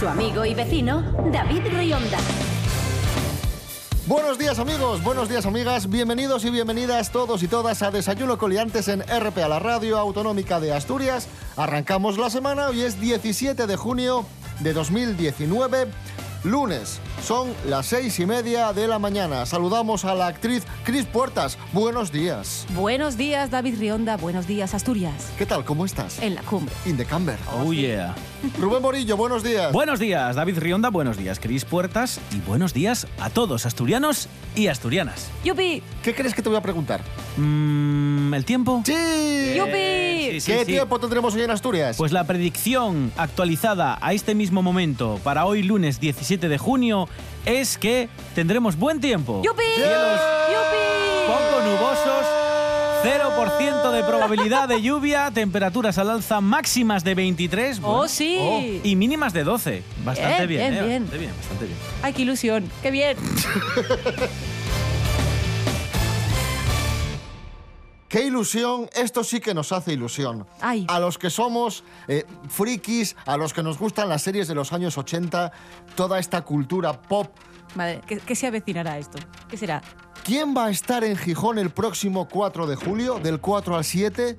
Su amigo y vecino, David Rionda. Buenos días amigos, buenos días amigas, bienvenidos y bienvenidas todos y todas a Desayuno Coliantes en RPA, la radio autonómica de Asturias. Arrancamos la semana, hoy es 17 de junio de 2019, lunes. Son las seis y media de la mañana. Saludamos a la actriz Cris Puertas. Buenos días. Buenos días, David Rionda. Buenos días, Asturias. ¿Qué tal? ¿Cómo estás? En la cumbre. In the camber. Oh yeah. Rubén Morillo, buenos días. Buenos días, David Rionda. Buenos días, Cris Puertas. Y buenos días a todos, asturianos y asturianas. ¡Yupi! ¿Qué crees que te voy a preguntar? Mm, ¿El tiempo? ¡Sí! ¡Yupi! Sí, sí, ¿Qué sí. tiempo tendremos hoy en Asturias? Pues la predicción actualizada a este mismo momento para hoy lunes 17 de junio es que tendremos buen tiempo. ¡Yupi! Cielos ¡Yupi! poco nubosos, 0% de probabilidad de lluvia, temperaturas al alza máximas de 23 ¡Oh, sí! y mínimas de 12. Bastante Bien, bien, bien, eh, bien. Bastante bien, bastante bien. ¡Ay, qué ilusión! ¡Qué bien! ¡Qué ilusión! Esto sí que nos hace ilusión. Ay. A los que somos eh, frikis, a los que nos gustan las series de los años 80, toda esta cultura pop. Madre, ¿qué, qué se avecinará esto? ¿Qué será? ¿Quién va a estar en Gijón el próximo 4 de julio, del 4 al 7?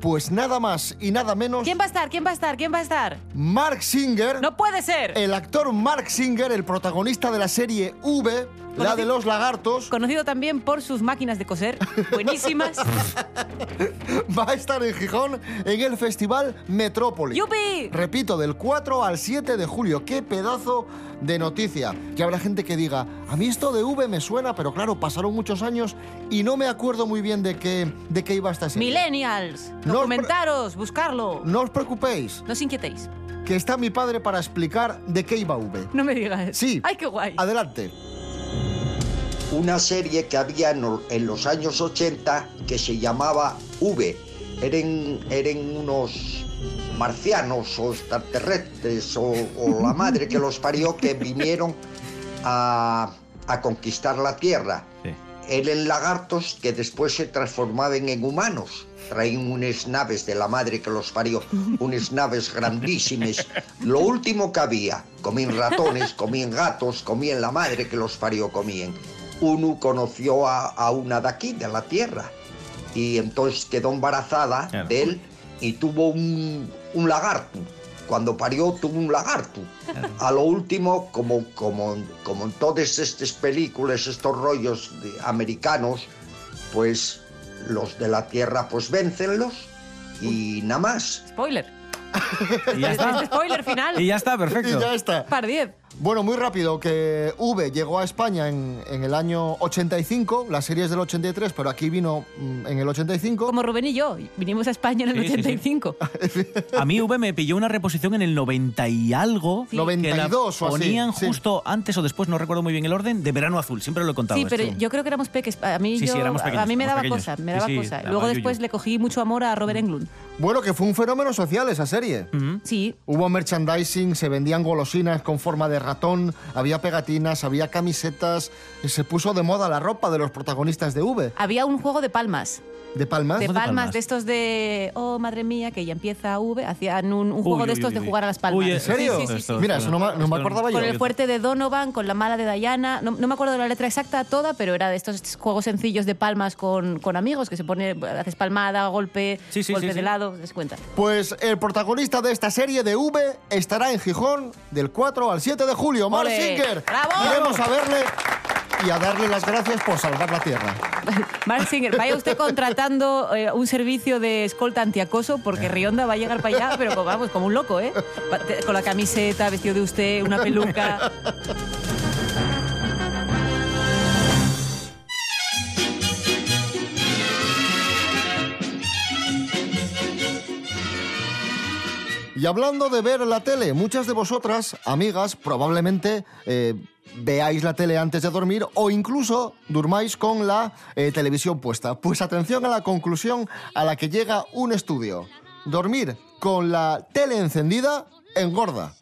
Pues nada más y nada menos. ¿Quién va a estar? ¿Quién va a estar? ¿Quién va a estar? Mark Singer. ¡No puede ser! El actor Mark Singer, el protagonista de la serie V, la de los lagartos, Conocido también por sus máquinas de coser. Buenísimas. va a estar en Gijón en el Festival Metrópoli. ¡Yupi! Repito, del 4 al 7 de julio. ¡Qué pedazo de noticia! Que habrá gente que diga, a mí esto de V me suena, pero claro, pasaron muchos años y no me acuerdo muy bien de qué, de qué iba esta serie. Millennials. No Documentaros, buscarlo. No os preocupéis, No os inquietéis. que está mi padre para explicar de qué iba V. No me digas. Sí. ¡Ay, qué guay! Adelante. Una serie que había en lo- en los años 80 que se llamaba V. Eran, eran unos marcianos o extraterrestres o, o la madre que los parió que vinieron a, a conquistar la Tierra. Sí. Eran lagartos que después se transformaban en humanos. Traían unas naves de la madre que los parió, unas naves grandísimas. Lo último que había, comían ratones, comían gatos, comían la madre que los parió, comían. Uno conoció a, a una de aquí, de la tierra, y entonces quedó embarazada Claro. de él y tuvo un, un lagarto. Cuando parió tuvo un lagarto. A lo último, como, como, como en todas estas películas, estos rollos de- americanos, pues los de la tierra pues véncenlos y nada más. Spoiler. Y ya Este está. spoiler final. Y ya está, Y perfecto. ya está. Par 10. Bueno, muy rápido, que V llegó a España en, en el año 85, la serie es del 83, pero aquí vino mm, en el 85. Como Rubén y yo. Vinimos a España en el Sí, sí, sí. 85. A mí V me pilló una reposición en el 90 y algo. Sí. 92 que la o así, ponían sí. justo antes o después, no recuerdo muy bien el orden, de Verano Azul. Siempre lo he contado. Sí, pero esto. yo creo que éramos peques. A mí, Sí, yo- sí, éramos pequeños, a mí me daba pequeños. cosa, me daba sí, cosa. daba Luego después le cogí mucho amor a Robert Englund. Bueno, que fue un fenómeno social esa serie. Sí, Hubo merchandising, se vendían golosinas con forma de había pegatinas, había camisetas, se puso de moda la ropa de los protagonistas de V. había un juego de palmas. ¿De palmas? De de palmas, palmas? de estos de. Oh, madre mía, que ya empieza V. Hacían un, un Uy, juego uy, de estos uy, de uy. jugar a las palmas. Uy, ¿En serio? Sí, sí, sí, sí. Esto- Mira, eso no, me- no me acordaba yo. Con el fuerte de Donovan, con la mala de Diana. No, no me acuerdo de la letra exacta toda, pero era de estos juegos sencillos de palmas con, con amigos, que se pone, haces palmada, golpe, Sí, sí, golpe sí, de sí. lado, des cuenta. Pues el protagonista de esta serie de V estará en Gijón del 4 al 7 de julio. Mark. Singer. ¡Bravo! Iremos a verle y a darle las gracias por salvar la tierra. Mark Singer, vaya usted contratando eh, un servicio de escolta antiacoso porque Rionda va a llegar para allá, pero vamos, como un loco, ¿eh? Con la camiseta, vestido de usted, una peluca. Y hablando de ver la tele, muchas de vosotras, amigas, probablemente eh, veáis la tele antes de dormir o incluso durmáis con la eh, televisión puesta. Pues atención a la conclusión a la que llega un estudio. Dormir con la tele encendida engorda.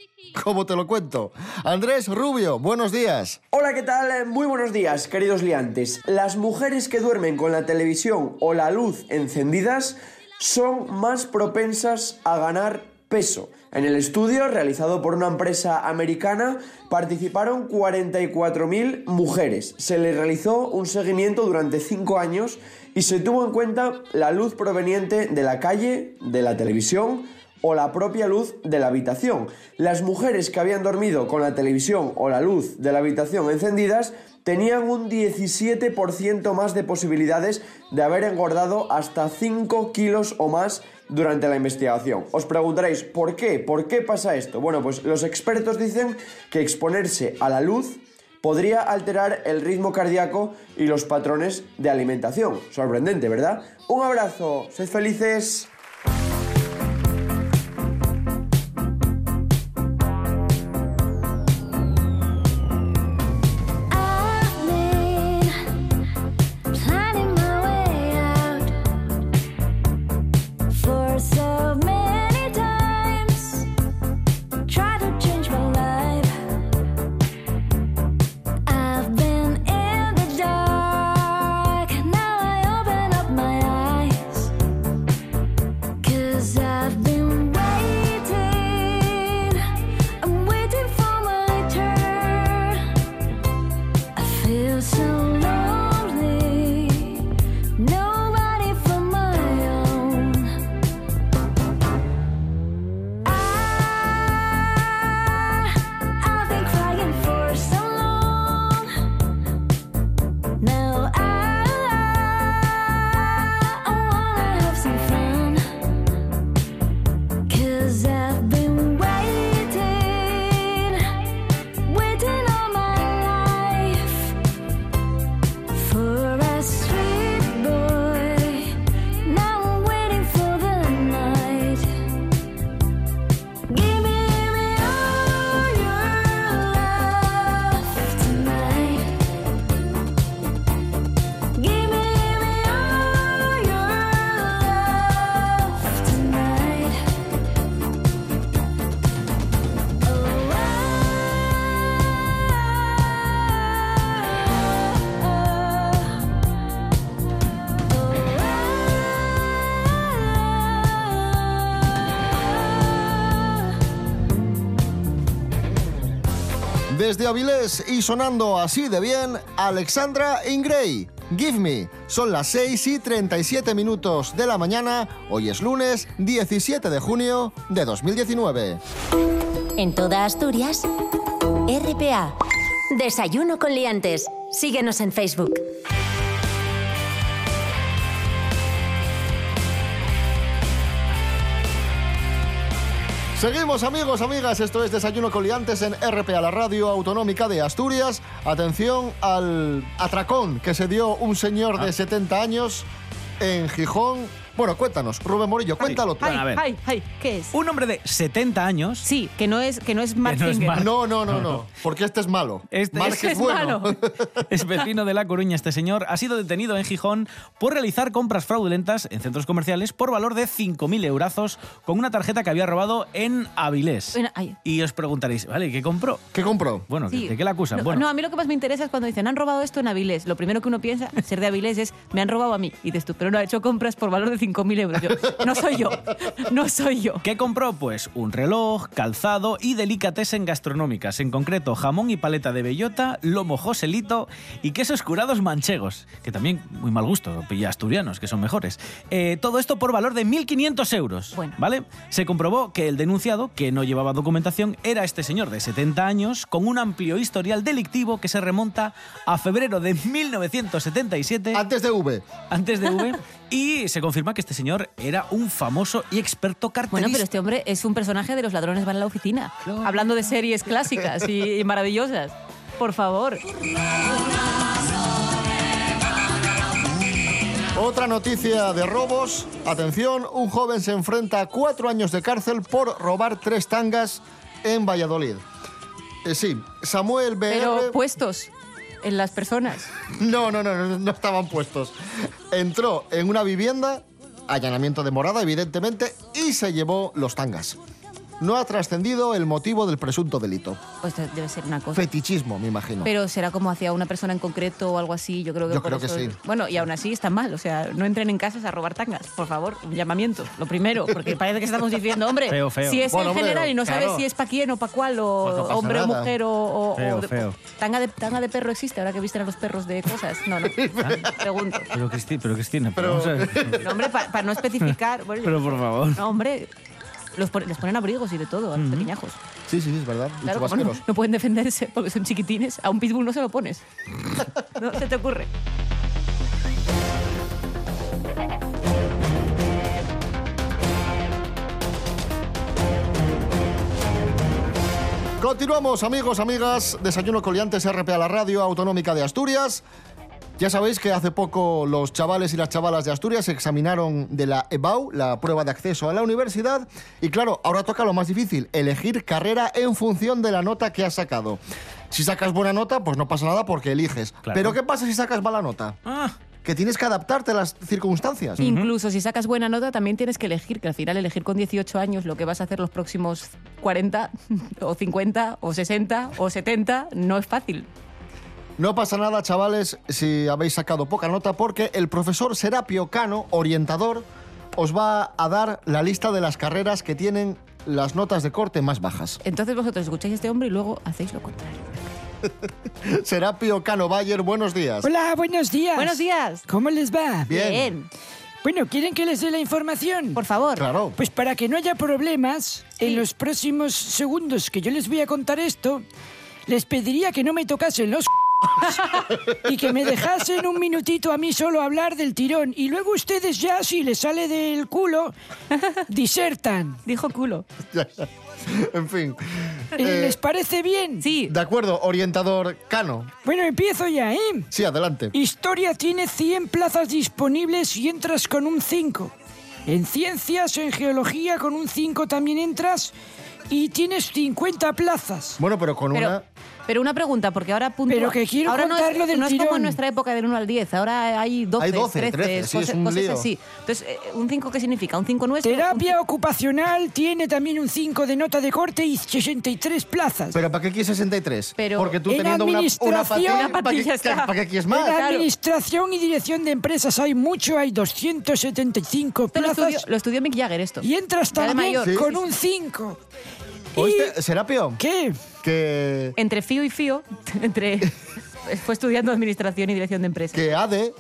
¿Cómo te lo cuento? Andrés Rubio, buenos días. Hola, ¿qué tal? Muy buenos días, queridos liantes. Las mujeres que duermen con la televisión o la luz encendidas son más propensas a ganar peso. En el estudio, realizado por una empresa americana, participaron 44.000 mujeres. Se les realizó un seguimiento durante 5 años y se tuvo en cuenta la luz proveniente de la calle, de la televisión o la propia luz de la habitación. Las mujeres que habían dormido con la televisión o la luz de la habitación encendidas tenían un 17% más de posibilidades de haber engordado hasta 5 kilos o más durante la investigación. Os preguntaréis, ¿por qué? ¿Por qué pasa esto? Bueno, pues los expertos dicen que exponerse a la luz podría alterar el ritmo cardíaco y los patrones de alimentación. Sorprendente, ¿verdad? Un abrazo, sed felices. Desde Avilés y sonando así de bien, Alexandra Ingray. Give Me. Son las 6 y 37 minutos de la mañana. Hoy es lunes 17 de junio de 2019. En toda Asturias, RPA. Desayuno con liantes. Síguenos en Facebook. Seguimos amigos, amigas, esto es Desayuno Coliantes en RPA, la radio autonómica de Asturias. Atención al atracón que se dio un señor de 70 años en Gijón. Bueno, cuéntanos, Rubén Morillo, cuéntalo tú. Ay, Bueno, a ver. ay, ay, ¿qué es? Un hombre de 70 años Sí, que no es, que no es Mark no es Finger. Mark. No, no, no, no, porque este es malo. Este- Marc Este es es bueno. malo. Es vecino de La Coruña este señor. Ha sido detenido en Gijón por realizar compras fraudulentas en centros comerciales por valor de 5.000 eurazos con una tarjeta que había robado en Avilés. Ay. Y os preguntaréis, ¿vale? ¿Qué compró? ¿Qué compró? Bueno, Sí. ¿de qué la acusan? No, bueno, no, a mí lo que más me interesa es cuando dicen, han robado esto en Avilés. Lo primero que uno piensa, ser de Avilés, es, me han robado a mí. Y dices tú, pero no, ha hecho compras por valor de 5.000 euros. Yo, no soy yo, no soy yo. ¿Qué compró? Pues un reloj, calzado y delicatessen gastronómicas, en concreto jamón y paleta de bellota, lomo joselito y quesos curados manchegos, que también muy mal gusto, y asturianos, que son mejores. Eh, todo esto por valor de 1.500 euros, Bueno. ¿vale? Se comprobó que el denunciado, que no llevaba documentación, era este señor de 70 años, con un amplio historial delictivo que se remonta a febrero de 1977 Antes de V. antes de V y se confirma que este señor era un famoso y experto carterista. Bueno, pero este hombre es un personaje de Los ladrones van a la oficina. Hablando de series clásicas y, y maravillosas. Por favor. Otra noticia de robos. Atención, un joven se enfrenta a cuatro años de cárcel por robar tres tangas en Valladolid. Eh, sí, Samuel BR... Pero puestos en las personas. No, no, no, no, no estaban puestos. Entró en una vivienda, allanamiento de morada, evidentemente, y se llevó los tangas. No ha trascendido el motivo del presunto delito. Pues debe ser una cosa. Fetichismo, me imagino. Pero será como hacia una persona en concreto o algo así, yo creo que Yo por creo que eso- sí. Bueno, y aún así está mal, o sea, no entren en casas a robar tangas, por favor, un llamamiento, lo primero, porque parece que estamos diciendo, hombre, Feo, feo. si es Bueno, en hombre, general y no sabes si es para quién o para cuál, o Pues no hombre o mujer o... o- o Feo, de- feo. ¿Tanga de, tanga de perro existe ahora que visten a los perros de cosas? No, no, pregunto. Pero, Cristi- pero Cristina, Pero- pero. No, hombre, para no especificar... bueno, pero por favor. no, hombre, los les ponen abrigos y de todo a los pequeñajos. Sí, sí, sí, es verdad. Claro, como no, no pueden defenderse porque son chiquitines. A un pitbull no se lo pones. No se te ocurre. Continuamos, amigos, amigas. Desayuno Coliantes RP a la radio autonómica de Asturias. Ya sabéis que hace poco los chavales y las chavalas de Asturias se examinaron de la EBAU, la prueba de acceso a la universidad. Y claro, ahora toca lo más difícil, elegir carrera en función de la nota que has sacado. Si sacas buena nota, pues no pasa nada porque eliges. Claro. Pero ¿qué pasa si sacas mala nota? Ah, Que tienes que adaptarte a las circunstancias. Incluso si sacas buena nota, también tienes que elegir, que al final elegir con 18 años lo que vas a hacer los próximos 40 o 50 o 60 o 70 no es fácil. No pasa nada, chavales, si habéis sacado poca nota, porque el profesor Serapio Cano, orientador, os va a dar la lista de las carreras que tienen las notas de corte más bajas. Entonces vosotros escucháis a este hombre y luego hacéis lo contrario. Serapio Cano Bayer, buenos días. Hola, buenos días. Buenos días. ¿Cómo les va? Bien. Bueno, ¿quieren que les dé la información? Por favor. Claro. Pues para que no haya problemas, Sí. en los próximos segundos que yo les voy a contar esto, les pediría que no me tocasen los y que me dejasen un minutito a mí solo hablar del tirón y luego ustedes ya si les sale del culo disertan. Dijo culo. en fin. Eh, Eh, ¿Les parece bien? Sí. de acuerdo, orientador Cano. Bueno, empiezo ya, ¿eh? Sí, adelante. Historia tiene 100 plazas disponibles y entras con un 5. En ciencias, en geología, con un 5 también entras y tienes 50 plazas. Bueno, pero con Pero, una... pero una pregunta, porque ahora puntúa- Pero que quiero ahora no es, del no es como en nuestra época del 1 al 10, ahora hay 12, Hay 12, 13, 13, sí, es un cosas lío. así. Entonces, eh, ¿un 5 qué significa? ¿Un 5 nuestro? Terapia ocupacional tiene también un 5 de nota de corte y 63 plazas. ¿Pero para qué quieres 63? Pero Porque tú en teniendo una, una administración- patilla, Una ¿para qué, patilla para qué quieres en más? claro. administración y dirección de empresas hay mucho, hay 275 Esto lo plazas. estudió, lo estudió Mick Jagger esto. Y entras también mayor. Sí. con un 5. ¿Oíste, Serapio? ¿Qué? Que, Entre Fío y Fío, entre fue estudiando administración y dirección de empresas. que ADE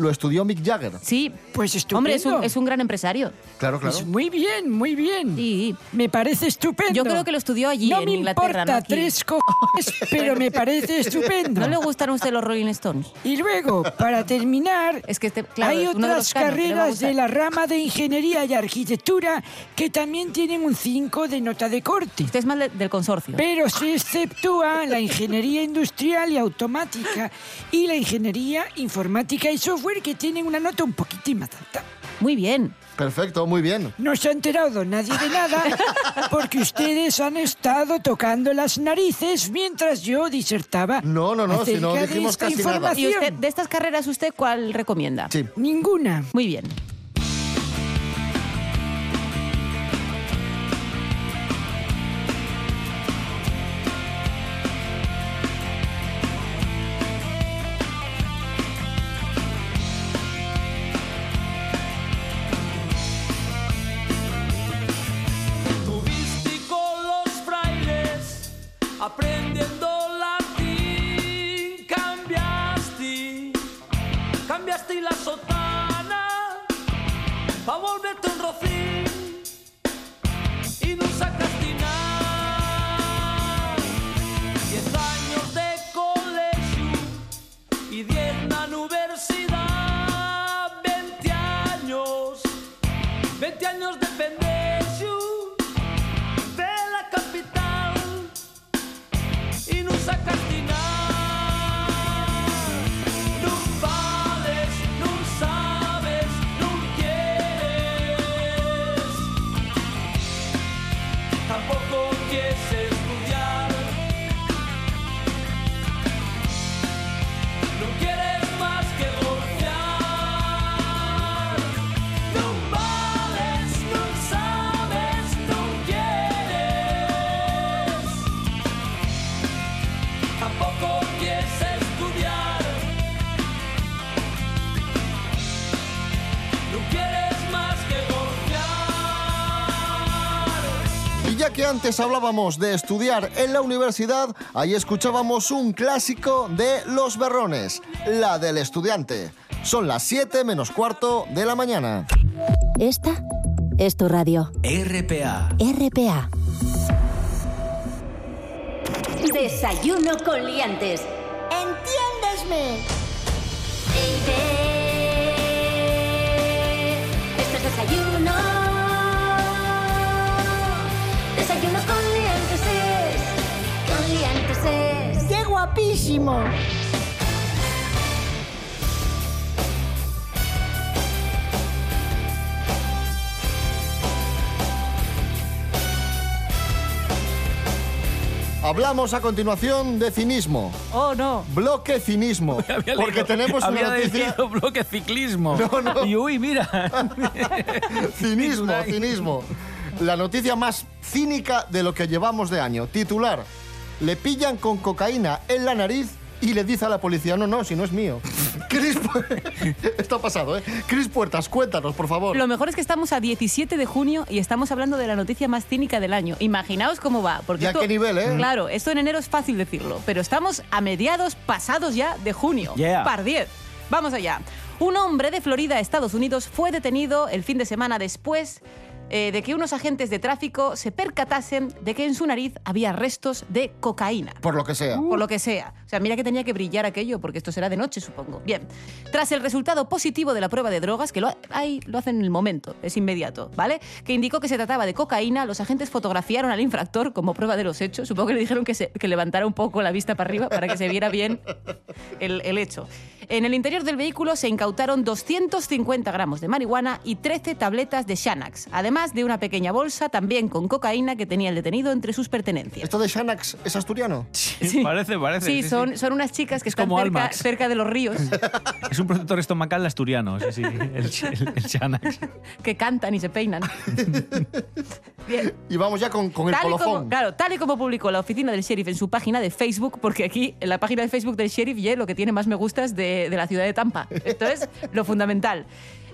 lo estudió Mick Jagger. Sí. Pues estupendo. Hombre, es un, es un gran empresario. Claro, claro. Pues muy bien, muy bien. Sí. Me parece estupendo. Yo creo que lo estudió allí, no en me Inglaterra, importa no tres cojones, pero me parece estupendo. ¿No le gustan a usted los Rolling Stones? Y luego, para terminar, Es que este, claro, hay es uno de otras canos, carreras de la rama de ingeniería y arquitectura que también tienen un 5 de nota de corte. Usted es más de- del consorcio. Pero se exceptúa la ingeniería industrial y automática y la ingeniería informática y software que tienen una nota un poquitín más alta. Muy bien. Perfecto, muy bien. No se ha enterado nadie de nada porque ustedes han estado tocando las narices mientras yo disertaba. No, no, no, si no dijimos casi nada. información. ¿Y usted, de estas carreras, usted cuál recomienda? Sí. Ninguna. Muy bien. Antes hablábamos de estudiar en la universidad, ahí escuchábamos un clásico de Los Berrones, la del estudiante. Son las 7 menos cuarto de la mañana. Esta es tu radio. RPA. RPA. Desayuno con liantes. ¡Entiéndesme! Esto es desayuno. Desayuno guapísimo! Hablamos a continuación de cinismo. Oh, no. Bloque cinismo. Había Porque leído- tenemos había una noticia. bloque ciclismo. No, no. Y uy, mira. Cinismo, cinismo. La noticia más cínica de lo que llevamos de año. Titular. Le pillan con cocaína en la nariz y le dice a la policía, no, no, si no es mío. Cris, Esto ha pasado, ¿eh? Cris Puertas, cuéntanos, por favor. Lo mejor es que estamos a 17 de junio y estamos hablando de la noticia más cínica del año. Imaginaos cómo va. Porque ¿Y a esto- qué nivel, eh? Claro, esto en enero es fácil decirlo, pero estamos a mediados pasados ya de junio. Yeah. Par 10. Vamos allá. Un hombre de Florida, Estados Unidos, fue detenido el fin de semana después eh, de que unos agentes de tráfico se percatasen de que en su nariz había restos de cocaína. Por lo que sea. Por lo que sea. O sea, mira que tenía que brillar aquello, porque esto será de noche, supongo. Bien. Tras el resultado positivo de la prueba de drogas, que lo, ahí lo hacen en el momento, es inmediato, ¿vale? Que indicó que se trataba de cocaína, los agentes fotografiaron al infractor como prueba de los hechos. Supongo que le dijeron que, se- que levantara un poco la vista para arriba para que se viera bien el, el hecho. En el interior del vehículo se incautaron 250 gramos de marihuana y 13 tabletas de Xanax, además de una pequeña bolsa también con cocaína que tenía el detenido entre sus pertenencias. ¿Esto de Xanax es asturiano? Parece, parece. Sí, son, son unas chicas que están como cerca, cerca de los ríos, Es un protector estomacal asturiano, sí, sí. El, el, el Xanax. que cantan y se peinan. Bien. Y vamos ya con, con el Tal y, como, colofón. claro, tal y como publicó la oficina del sheriff en su página de Facebook, porque aquí en la página de Facebook del sheriff ya lo que tiene más me gustas de, de la ciudad de Tampa. Esto es lo fundamental.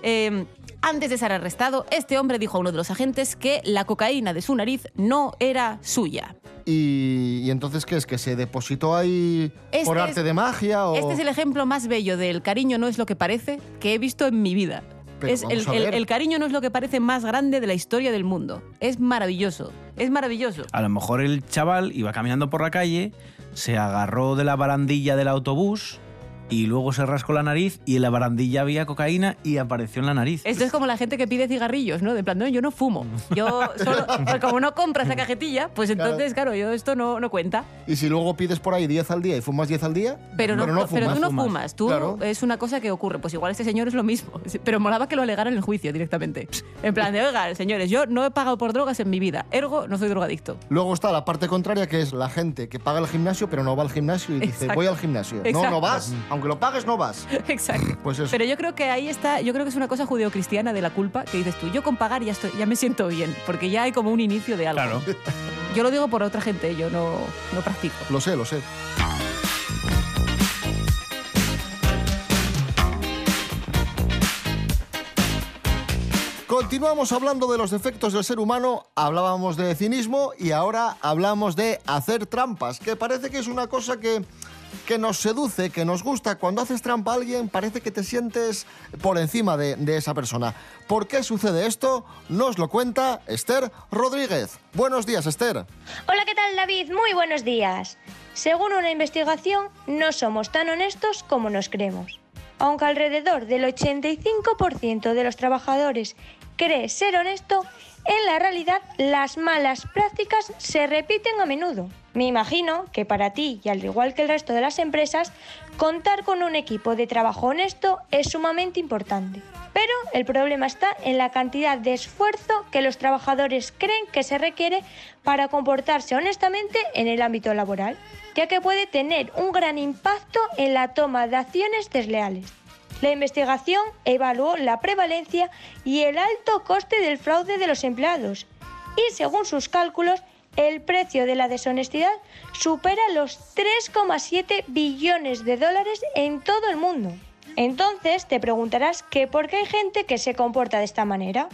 Eh, antes de ser arrestado, este hombre dijo a uno de los agentes que la cocaína de su nariz no era suya. Y, y entonces, ¿qué es? ¿Que se depositó ahí Este por es- arte de magia? O... Este es el ejemplo más bello del cariño no es lo que parece que he visto en mi vida. Pero Es el, el cariño no es lo que parece más grande de la historia del mundo. Es maravilloso. Es maravilloso. A lo mejor el chaval iba caminando por la calle, se agarró de la barandilla del autobús y luego se rascó la nariz y en la barandilla había cocaína y apareció en la nariz. Esto es como la gente que pide cigarrillos, ¿no? De plan, no, yo no fumo. Yo solo, pues como no compras la cajetilla, pues entonces, claro, yo esto no, no cuenta. Y si luego pides por ahí 10 al día y fumas 10 al día, Pero, no, no pero tú no fumas. fumas, tú Claro. es una cosa que ocurre. Pues igual este señor es lo mismo. Pero molaba que lo alegara en el juicio directamente. En plan de, oiga, señores, yo no he pagado por drogas en mi vida, ergo no soy drogadicto. Luego está la parte contraria, que es la gente que paga el gimnasio, pero no va al gimnasio y dice, Exacto. voy al gimnasio. No, Exacto. no vas. Aunque lo pagues, no vas. Exacto. Pues eso. Pero yo creo que ahí está, yo creo que es una cosa judeocristiana de la culpa que dices tú, yo con pagar ya, estoy, ya me siento bien, porque ya hay como un inicio de algo. Claro. Yo lo digo por otra gente, yo no, no practico. Lo sé, lo sé. Continuamos hablando de los defectos del ser humano, hablábamos de cinismo y ahora hablamos de hacer trampas, que parece que es una cosa que, que nos seduce, que nos gusta. Cuando haces trampa a alguien parece que te sientes por encima de, esa persona. ¿Por qué sucede esto? Nos lo cuenta Esther Rodríguez. Buenos días, Esther. Hola, ¿qué tal David? Muy buenos días. Según una investigación, no somos tan honestos como nos creemos. Aunque alrededor del 85% de los trabajadores cree ser honesto, en la realidad las malas prácticas se repiten a menudo. Me imagino que para ti, y al igual que el resto de las empresas, contar con un equipo de trabajo honesto es sumamente importante. Pero el problema está en la cantidad de esfuerzo que los trabajadores creen que se requiere para comportarse honestamente en el ámbito laboral, ya que puede tener un gran impacto en la toma de acciones desleales. La investigación evaluó la prevalencia y el alto coste del fraude de los empleados y según sus cálculos, el precio de la deshonestidad supera los 3,7 billones de dólares en todo el mundo. Entonces te preguntarás que por qué hay gente que se comporta de esta manera.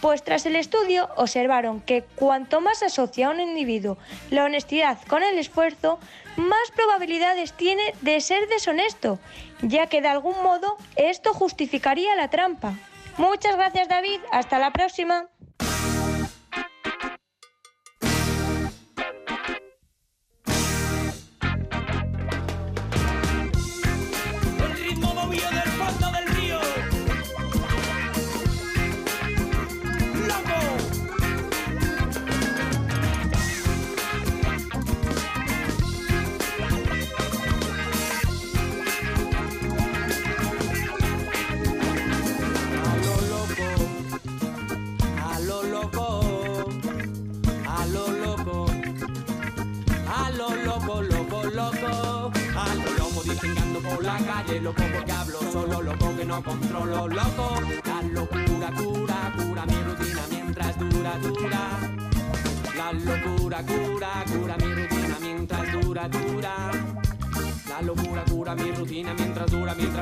Pues tras el estudio observaron que cuanto más asocia un individuo la honestidad con el esfuerzo, más probabilidades tiene de ser deshonesto, ya que de algún modo esto justificaría la trampa. Muchas gracias David, hasta la próxima.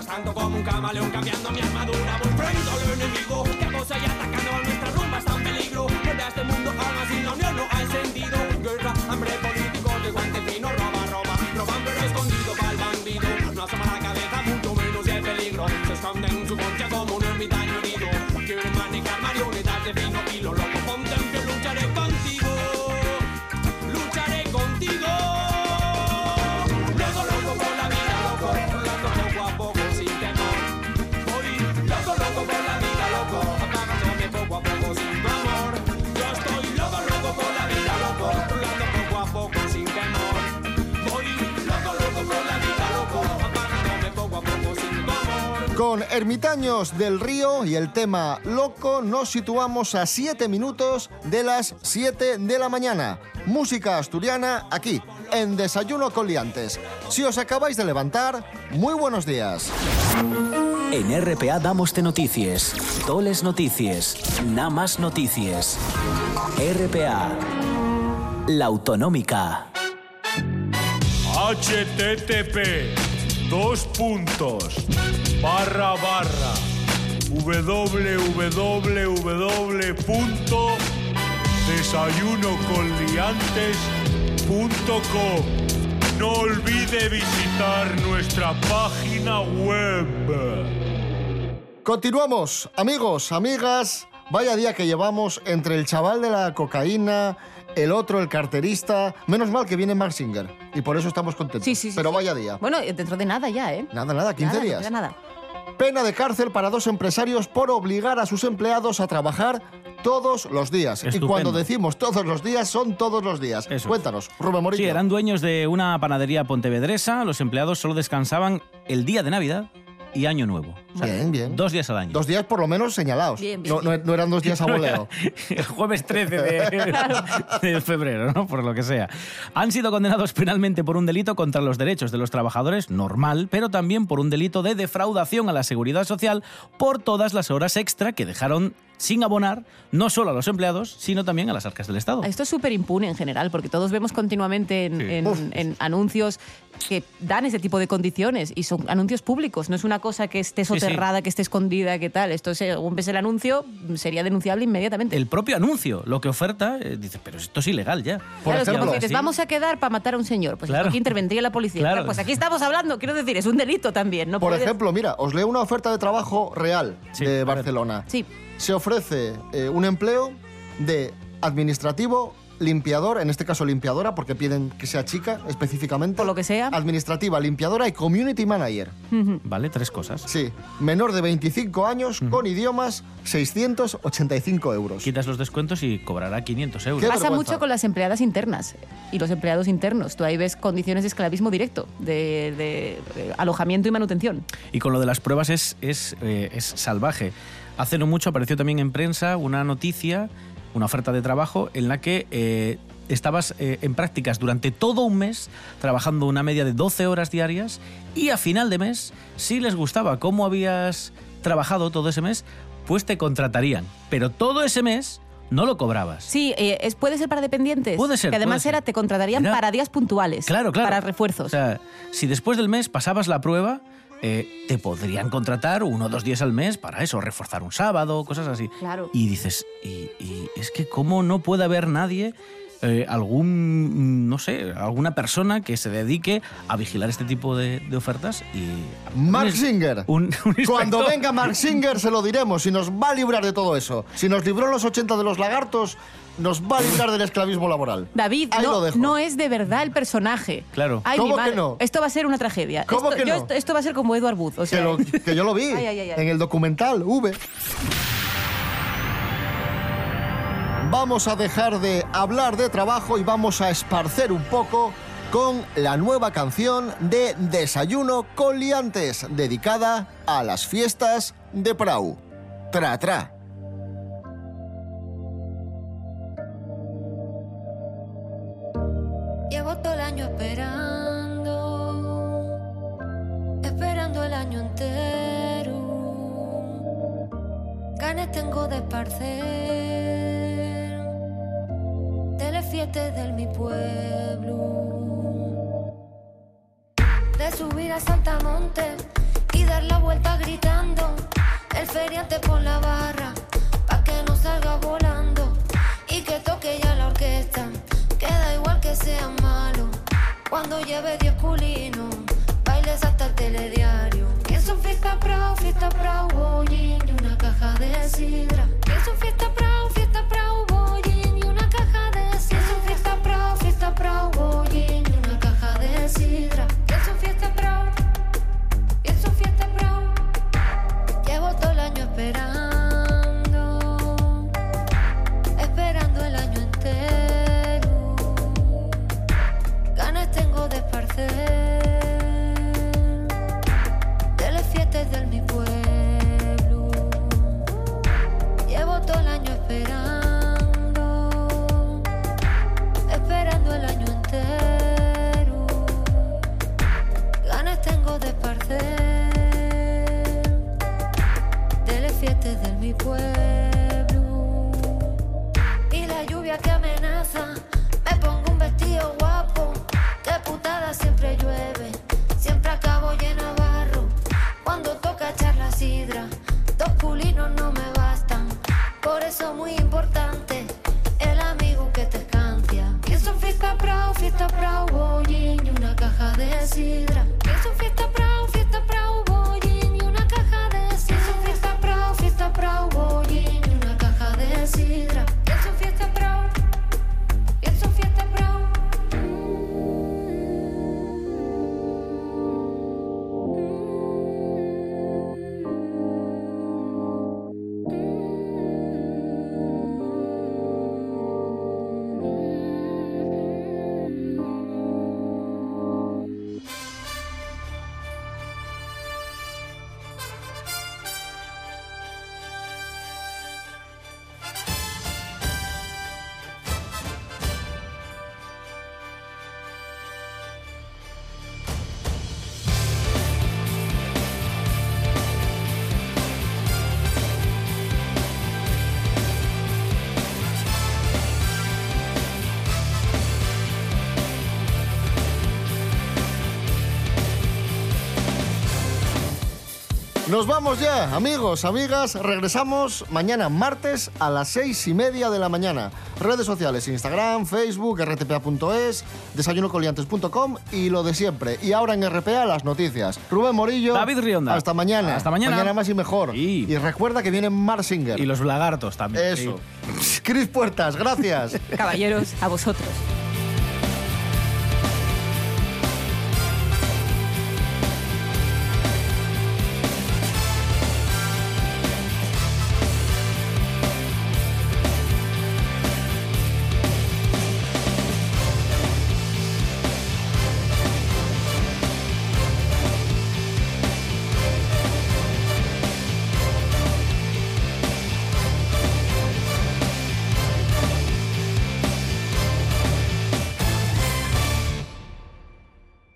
Tanto como un camaleón cambiando mi armadura. Voy frente al enemigo que acosa y atacando a nuestra Con Ermitaños del Río y el tema Loco nos situamos a 7 minutos de las 7 de la mañana. Música asturiana aquí, en Desayuno con Liantes. Si os acabáis de levantar, muy buenos días. En RPA damos de noticias, toles noticias, nada más noticias. RPA, la autonómica. http dos puntos barra barra www.desayunoconliantes.com No olvide visitar nuestra página web. Continuamos, amigos, amigas. Vaya día que llevamos entre el chaval de la cocaína, el otro, el carterista. Menos mal que viene Mark Singer. Y por eso estamos contentos. Sí, sí, sí, Pero sí. vaya día. Bueno, dentro de nada ya, ¿eh? Nada, nada, 15 Nada, no días. queda nada. Pena de cárcel para dos empresarios por obligar a sus empleados a trabajar todos los días. Y cuando decimos todos los días, son todos los días. Eso. Cuéntanos, Rubén Morillo. Sí, eran dueños de una panadería pontevedresa. Los empleados solo descansaban el día de Navidad y Año Nuevo. O sea, Bien, bien. Dos días al año. Dos días por lo menos señalados. Bien, bien, no, no- no eran dos días a voleo. El jueves 13 de, de febrero, ¿no? Por lo que sea. Han sido condenados penalmente por un delito contra los derechos de los trabajadores, normal, pero también por un delito de defraudación a la seguridad social por todas las horas extra que dejaron sin abonar, no solo a los empleados, sino también a las arcas del Estado. Esto es súper impune en general, porque todos vemos continuamente en, Sí. en- en anuncios que dan ese tipo de condiciones y son anuncios públicos. No es una cosa que esté Sí, sí. soterrada, que esté escondida, que tal. Esto, según ves el anuncio, sería denunciable inmediatamente. El propio anuncio, lo que oferta, eh, dice, pero esto es ilegal ya. Por claro, es como ejemplo, dices, vamos a quedar para matar a un señor. Pues Claro. aquí intervendría la policía. Claro. Claro, Pues aquí estamos hablando, quiero decir, es un delito también. No Por puedes- ejemplo, mira, os leo una oferta de trabajo real Sí, de. Barcelona. Sí. Se ofrece eh, un empleo de administrativo, limpiador, en este caso limpiadora, porque piden que sea chica específicamente. Por lo que sea. Administrativa, limpiadora y community manager. Vale, tres cosas. Sí, menor de 25 años, con idiomas, 685 euros. Quitas los descuentos y cobrará 500 euros. Qué Pasa vergüenza. mucho con las empleadas internas y los empleados internos. Tú ahí ves condiciones de esclavismo directo, de, de, alojamiento y manutención. Y con lo de las pruebas es, es, eh, es salvaje. Hace no mucho apareció también en prensa una noticia, una oferta de trabajo en la que eh, estabas eh, en prácticas durante todo un mes, trabajando una media de 12 horas diarias y a final de mes, si les gustaba cómo habías trabajado todo ese mes, pues te contratarían. Pero todo ese mes no lo cobrabas. Sí, eh, es, puede ser para dependientes. Puede ser, Que además ser. era, te contratarían Era- para días puntuales. Claro, claro. Para refuerzos. O sea, si después del mes pasabas la prueba, eh, te podrían contratar uno o dos días al mes para eso, reforzar un sábado, cosas así. Claro. Y dices, y, y es que cómo no puede haber nadie, eh, algún, mm, no sé, alguna persona que se dedique a vigilar este tipo de, de ofertas y... Mark un- Singer. un- un Cuando venga Mark Singer se lo diremos y nos va a librar de todo eso. Si nos libró en los 80 de los lagartos, nos va a librar del esclavismo laboral. David, Ahí lo no, dejo. no es de verdad el personaje. Claro. Ay, ¿Cómo que no? Esto va a ser una tragedia. ¿Cómo esto, que yo no? esto, esto va a ser como Edward Booth. O sea, Que, lo- que yo lo vi Ay, ay, ay, ay. en el documental V. Vamos a dejar de hablar de trabajo y vamos a esparcer un poco con la nueva canción de Desayuno con liantes, dedicada a las fiestas de Prau. Tra tra. Llevo todo el año esperando, esperando el año entero. Ganes tengo de esparcer de mi pueblo. De subir a Saltamonte y dar la vuelta gritando. El feriante por la barra, pa' que no salga volando. Y que toque ya la orquesta, queda igual que sea malo. Cuando lleve 10 culinos, bailes hasta el telediario. Pienso en fiesta prao, fiesta bollín y una caja de sidra. Pienso en fiesta prao, Nos vamos ya, amigos, amigas. Regresamos mañana martes a las seis y media de la mañana. Redes sociales, Instagram, Facebook, rtpa.es, desayunocoliantes.com y lo de siempre. Y ahora en RPA las noticias. Rubén Morillo. David Rionda. Hasta mañana. Hasta mañana. Mañana más y mejor. Y recuerda que viene Mar Singer. Y los lagartos también. Eso. Cris Puertas, gracias. Caballeros, a vosotros.